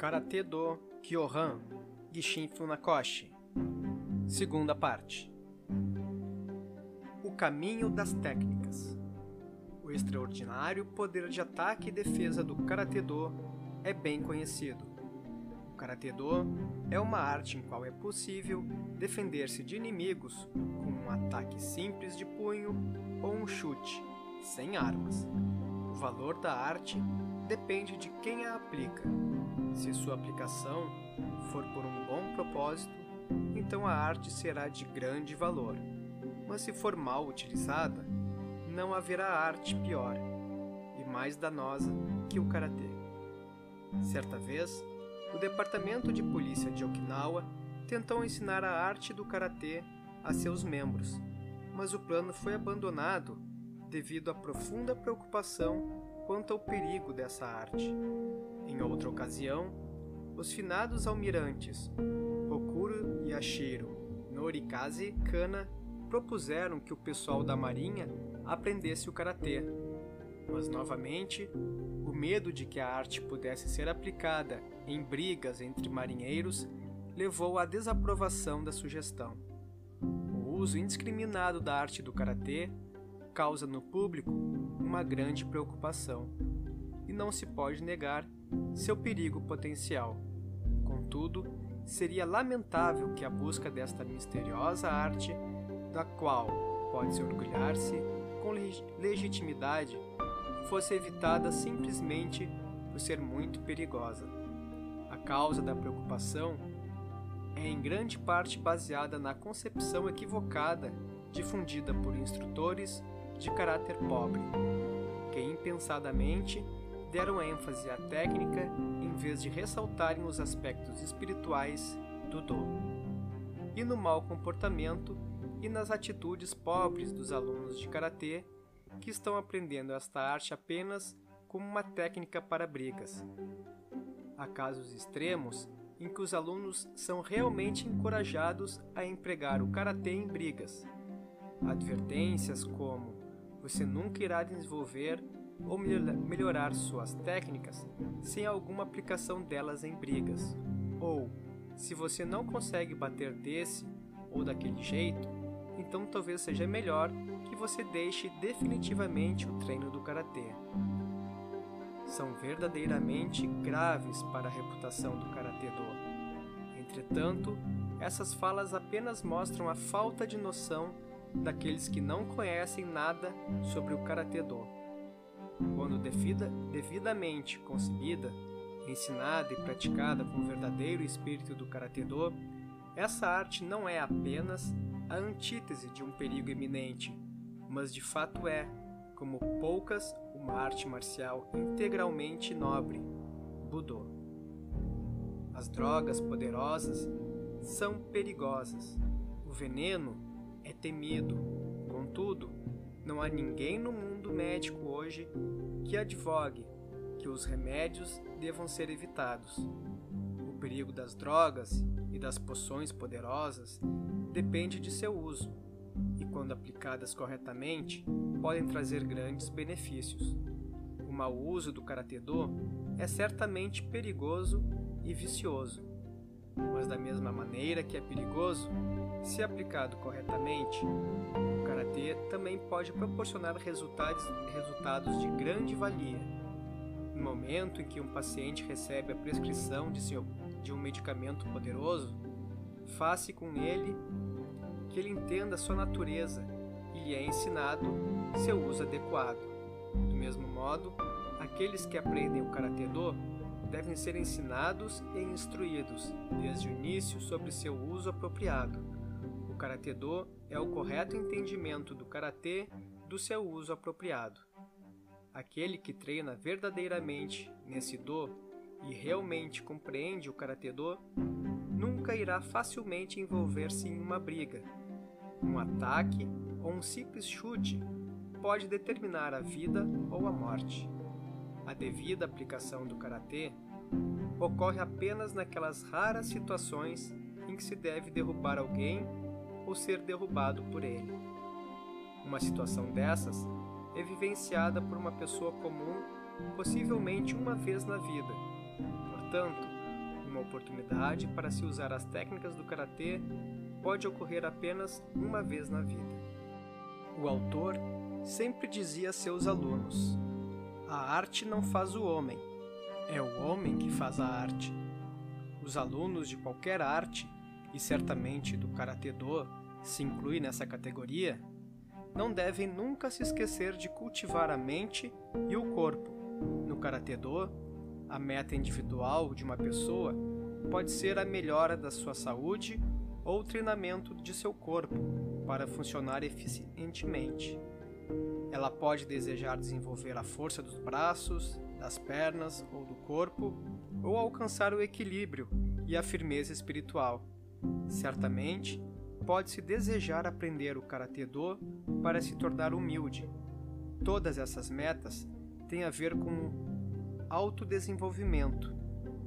Karate do Kyohan Gishin Funakoshi Segunda parte O caminho das técnicas O extraordinário poder de ataque e defesa do Karate do é bem conhecido. O Karate do é uma arte em qual é possível defender-se de inimigos com um ataque simples de punho ou um chute, sem armas. O valor da arte depende de quem a aplica. Se sua aplicação for por um bom propósito, então a arte será de grande valor. Mas se for mal utilizada, não haverá arte pior e mais danosa que o karatê. Certa vez, o departamento de polícia de Okinawa tentou ensinar a arte do karatê a seus membros, mas o plano foi abandonado devido à profunda preocupação quanto ao perigo dessa arte. Em outra ocasião, os finados almirantes Okuro Yashiro Norikaze Kana propuseram que o pessoal da marinha aprendesse o karatê. Mas novamente, o medo de que a arte pudesse ser aplicada em brigas entre marinheiros levou à desaprovação da sugestão. O uso indiscriminado da arte do karatê causa no público uma grande preocupação, e não se pode negar seu perigo potencial. Contudo, seria lamentável que a busca desta misteriosa arte, da qual pode-se orgulhar-se com legitimidade, fosse evitada simplesmente por ser muito perigosa. A causa da preocupação é em grande parte baseada na concepção equivocada difundida por instrutores de caráter pobre, que impensadamente deram ênfase à técnica em vez de ressaltarem os aspectos espirituais do do, e no mau comportamento e nas atitudes pobres dos alunos de karatê que estão aprendendo esta arte apenas como uma técnica para brigas. Há casos extremos em que os alunos são realmente encorajados a empregar o karatê em brigas. Advertências como você nunca irá desenvolver ou melhorar suas técnicas sem alguma aplicação delas em brigas. Ou, se você não consegue bater desse ou daquele jeito, então talvez seja melhor que você deixe definitivamente o treino do karatê. São verdadeiramente graves para a reputação do karatê do. Entretanto, essas falas apenas mostram a falta de noção daqueles que não conhecem nada sobre o Karatê Do. Quando devida, devidamente concebida, ensinada e praticada com o verdadeiro espírito do Karatê Do, essa arte não é apenas a antítese de um perigo iminente, mas de fato é, como poucas, uma arte marcial integralmente nobre, Budô. As drogas poderosas são perigosas. O veneno é temido. Contudo, não há ninguém no mundo médico hoje que advogue que os remédios devam ser evitados. O perigo das drogas e das poções poderosas depende de seu uso, e quando aplicadas corretamente, podem trazer grandes benefícios. O mau uso do karatê-do é certamente perigoso e vicioso, mas da mesma maneira que é perigoso, se aplicado corretamente, o karatê também pode proporcionar resultados, resultados de grande valia. No momento em que um paciente recebe a prescrição de, seu, de um medicamento poderoso, faça com ele que ele entenda sua natureza e lhe é ensinado seu uso adequado. Do mesmo modo, aqueles que aprendem o karatê do devem ser ensinados e instruídos desde o início sobre seu uso apropriado Karatê Do é o correto entendimento do karatê do seu uso apropriado. Aquele que treina verdadeiramente nesse do e realmente compreende o karatê do nunca irá facilmente envolver-se em uma briga. Um ataque ou um simples chute pode determinar a vida ou a morte. A devida aplicação do karatê ocorre apenas naquelas raras situações em que se deve derrubar alguém ou ser derrubado por ele. Uma situação dessas é vivenciada por uma pessoa comum possivelmente uma vez na vida. Portanto, uma oportunidade para se usar as técnicas do karatê pode ocorrer apenas uma vez na vida. O autor sempre dizia a seus alunos: A arte não faz o homem, é o homem que faz a arte. Os alunos de qualquer arte, e certamente do Karatê Do se inclui nessa categoria, não devem nunca se esquecer de cultivar a mente e o corpo. No Karatê Do, a meta individual de uma pessoa pode ser a melhora da sua saúde ou treinamento de seu corpo para funcionar eficientemente. Ela pode desejar desenvolver a força dos braços, das pernas ou do corpo, ou alcançar o equilíbrio e a firmeza espiritual. Certamente, pode-se desejar aprender o Karatê Do para se tornar humilde. Todas essas metas têm a ver com autodesenvolvimento.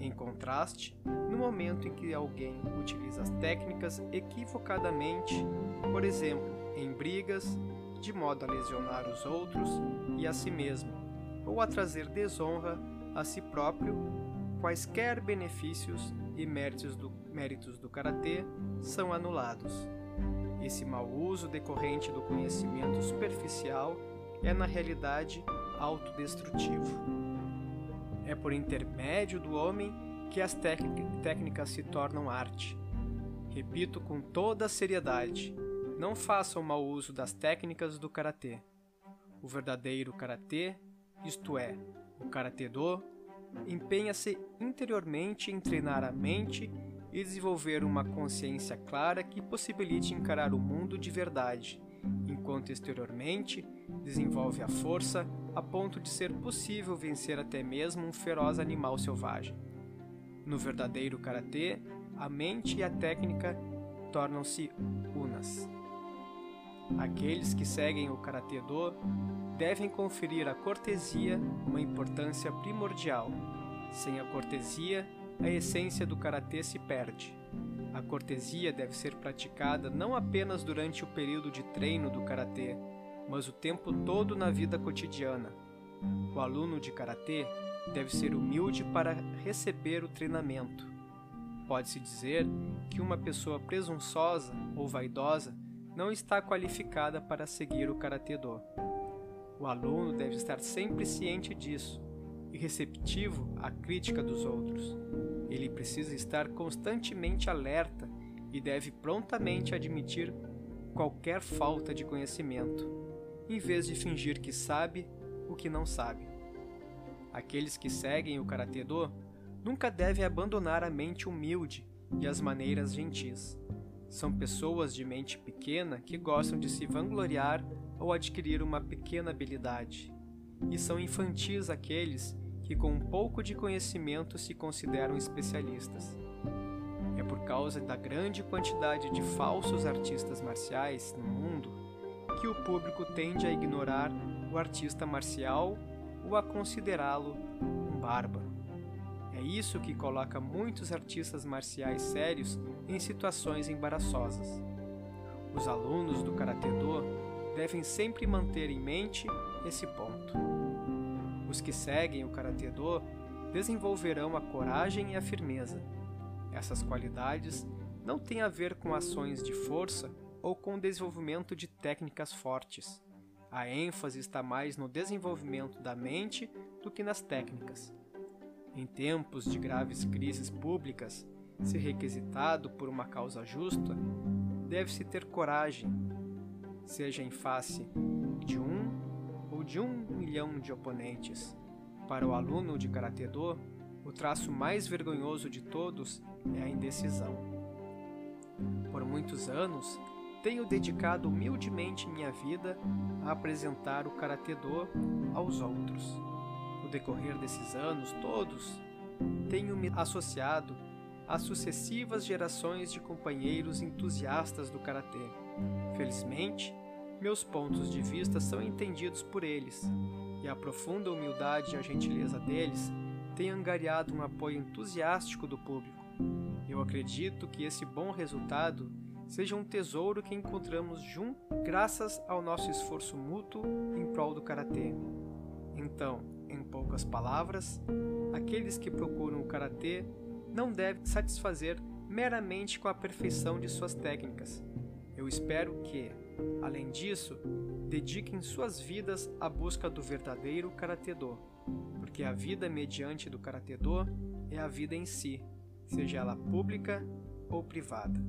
Em contraste, no momento em que alguém utiliza as técnicas equivocadamente, por exemplo, em brigas, de modo a lesionar os outros e a si mesmo, ou a trazer desonra a si próprio, quaisquer benefícios e méritos do, méritos do karatê são anulados. Esse mau uso decorrente do conhecimento superficial é, na realidade, autodestrutivo. É por intermédio do homem que as técnicas se tornam arte. Repito com toda a seriedade: não façam mau uso das técnicas do karatê. O verdadeiro karatê, isto é, o karatê do, empenha-se interiormente em treinar a mente e desenvolver uma consciência clara que possibilite encarar o mundo de verdade, enquanto exteriormente desenvolve a força a ponto de ser possível vencer até mesmo um feroz animal selvagem. No verdadeiro karatê, a mente e a técnica tornam-se unas. Aqueles que seguem o karatê do devem conferir à cortesia uma importância primordial. Sem a cortesia, a essência do karatê se perde. A cortesia deve ser praticada não apenas durante o período de treino do karatê, mas o tempo todo na vida cotidiana. O aluno de karatê deve ser humilde para receber o treinamento. Pode-se dizer que uma pessoa presunçosa ou vaidosa não está qualificada para seguir o karatê do. O aluno deve estar sempre ciente disso e receptivo à crítica dos outros. Ele precisa estar constantemente alerta e deve prontamente admitir qualquer falta de conhecimento, em vez de fingir que sabe o que não sabe. Aqueles que seguem o Karatê Do nunca devem abandonar a mente humilde e as maneiras gentis. São pessoas de mente pequena que gostam de se vangloriar ou adquirir uma pequena habilidade. E são infantis aqueles que, com um pouco de conhecimento, se consideram especialistas. É por causa da grande quantidade de falsos artistas marciais no mundo que o público tende a ignorar o artista marcial ou a considerá-lo um bárbaro. É isso que coloca muitos artistas marciais sérios em situações embaraçosas. Os alunos do Karatê Do devem sempre manter em mente esse ponto. Os que seguem o Karatê Do desenvolverão a coragem e a firmeza. Essas qualidades não têm a ver com ações de força ou com o desenvolvimento de técnicas fortes. A ênfase está mais no desenvolvimento da mente do que nas técnicas. Em tempos de graves crises públicas, se requisitado por uma causa justa, deve-se ter coragem, seja em face de um de um milhão de oponentes. Para o aluno de Karatê Do, o traço mais vergonhoso de todos é a indecisão. Por muitos anos, tenho dedicado humildemente minha vida a apresentar o Karatê Do aos outros. No decorrer desses anos todos, tenho me associado a sucessivas gerações de companheiros entusiastas do karatê. Felizmente, meus pontos de vista são entendidos por eles, e a profunda humildade e a gentileza deles têm angariado um apoio entusiástico do público. Eu acredito que esse bom resultado seja um tesouro que encontramos junto graças ao nosso esforço mútuo em prol do karatê. Então, em poucas palavras, aqueles que procuram o karatê não deve satisfazer meramente com a perfeição de suas técnicas. Eu espero que, além disso, dediquem suas vidas à busca do verdadeiro Karate Do, porque a vida mediante do Karate Do é a vida em si, seja ela pública ou privada.